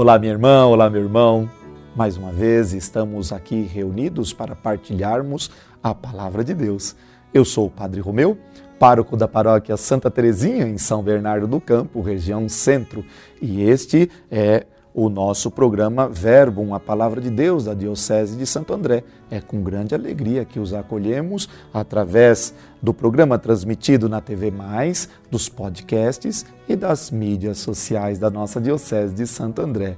Olá, minha irmã, olá, meu irmão. Mais uma vez estamos aqui reunidos para partilharmos a palavra de Deus. Eu sou o Padre Romeu, pároco da paróquia Santa Terezinha, em São Bernardo do Campo, região centro, e este é o nosso programa Verbo, a palavra de Deus da Diocese de Santo André. É com grande alegria que os acolhemos através do programa transmitido na TV Mais, dos podcasts e das mídias sociais da nossa Diocese de Santo André.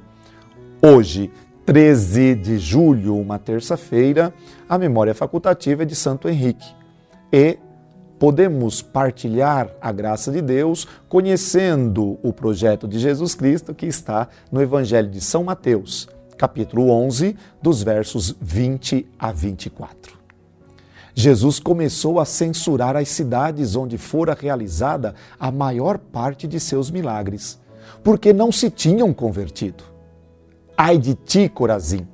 Hoje, 13 de julho, uma terça-feira, a memória facultativa é de Santo Henrique. E podemos partilhar a graça de Deus conhecendo o projeto de Jesus Cristo que está no Evangelho de São Mateus, capítulo 11, dos versos 20 a 24. Jesus começou a censurar as cidades onde fora realizada a maior parte de seus milagres, porque não se tinham convertido. Ai de ti, Corazim!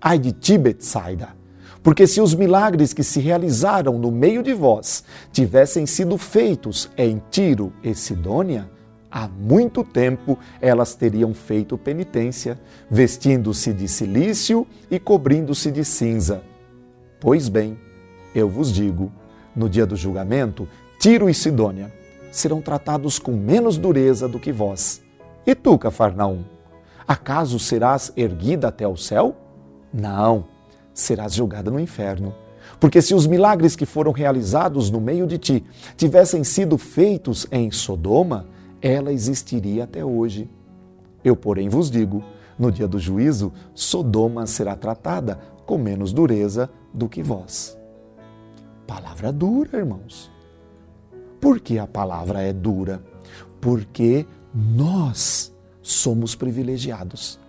Ai de ti, Betsaida! Porque se os milagres que se realizaram no meio de vós tivessem sido feitos em Tiro e Sidônia, há muito tempo elas teriam feito penitência, vestindo-se de silício e cobrindo-se de cinza. Pois bem, eu vos digo, no dia do julgamento, Tiro e Sidônia serão tratados com menos dureza do que vós. E tu, Cafarnaum, acaso serás erguida até o céu? Não serás julgada no inferno. Porque se os milagres que foram realizados no meio de ti tivessem sido feitos em Sodoma, ela existiria até hoje. Eu, porém, vos digo: no dia do juízo, Sodoma será tratada com menos dureza do que vós. Palavra dura, irmãos. Por que a palavra é dura? Porque nós somos privilegiados.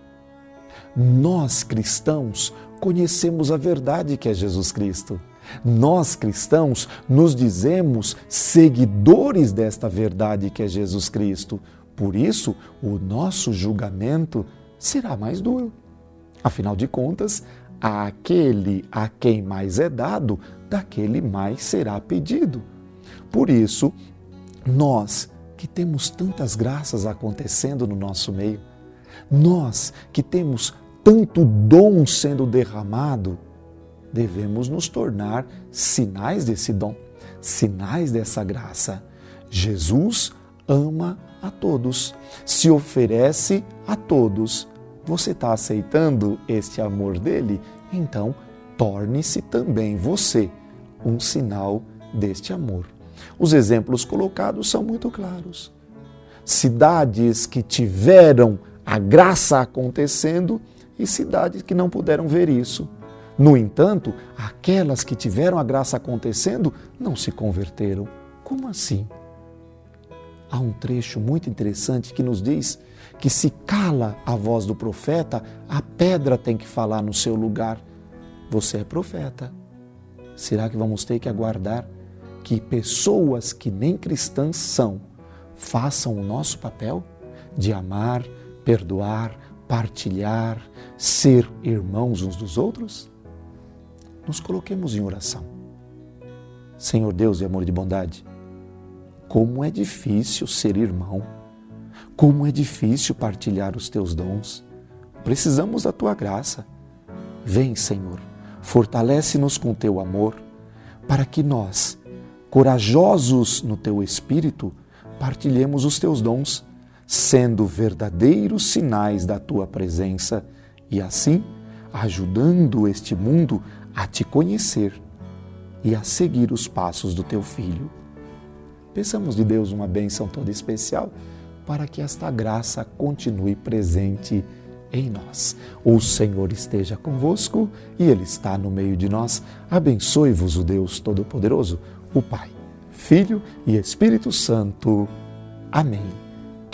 Nós, cristãos, conhecemos a verdade que é Jesus Cristo. Nós cristãos nos dizemos seguidores desta verdade que é Jesus Cristo. Por isso, o nosso julgamento será mais duro. Afinal de contas, aquele a quem mais é dado, daquele mais será pedido. Por isso, nós que temos tantas graças acontecendo no nosso meio, nós que temos tanto dom sendo derramado, devemos nos tornar sinais desse dom, sinais dessa graça. Jesus ama a todos, se oferece a todos. Você está aceitando este amor dele? Então, torne-se também você um sinal deste amor. Os exemplos colocados são muito claros. Cidades que tiveram a graça acontecendo e cidades que não puderam ver isso. No entanto, aquelas que tiveram a graça acontecendo não se converteram. Como assim? Há um trecho muito interessante que nos diz que se cala a voz do profeta, a pedra tem que falar no seu lugar. Você é profeta. Será que vamos ter que aguardar que pessoas que nem cristãs são façam o nosso papel de amar, perdoar, partilhar, ser irmãos uns dos outros? Nos coloquemos em oração. Senhor Deus e amor de bondade, como é difícil ser irmão, como é difícil partilhar os teus dons. Precisamos da tua graça. Vem, Senhor, fortalece-nos com teu amor, para que nós, corajosos no teu espírito, partilhemos os teus dons sendo verdadeiros sinais da tua presença e assim ajudando este mundo a te conhecer e a seguir os passos do teu filho. Peçamos de Deus uma bênção toda especial para que esta graça continue presente em nós. O Senhor esteja convosco e Ele está no meio de nós. Abençoe-vos o Deus Todo-Poderoso, o Pai, Filho e Espírito Santo. Amém.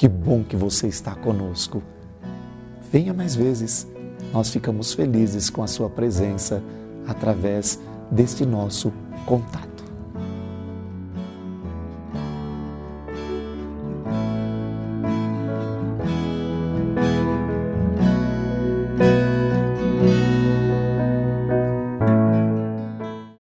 Que bom que você está conosco. Venha mais vezes. Nós ficamos felizes com a sua presença através deste nosso contato.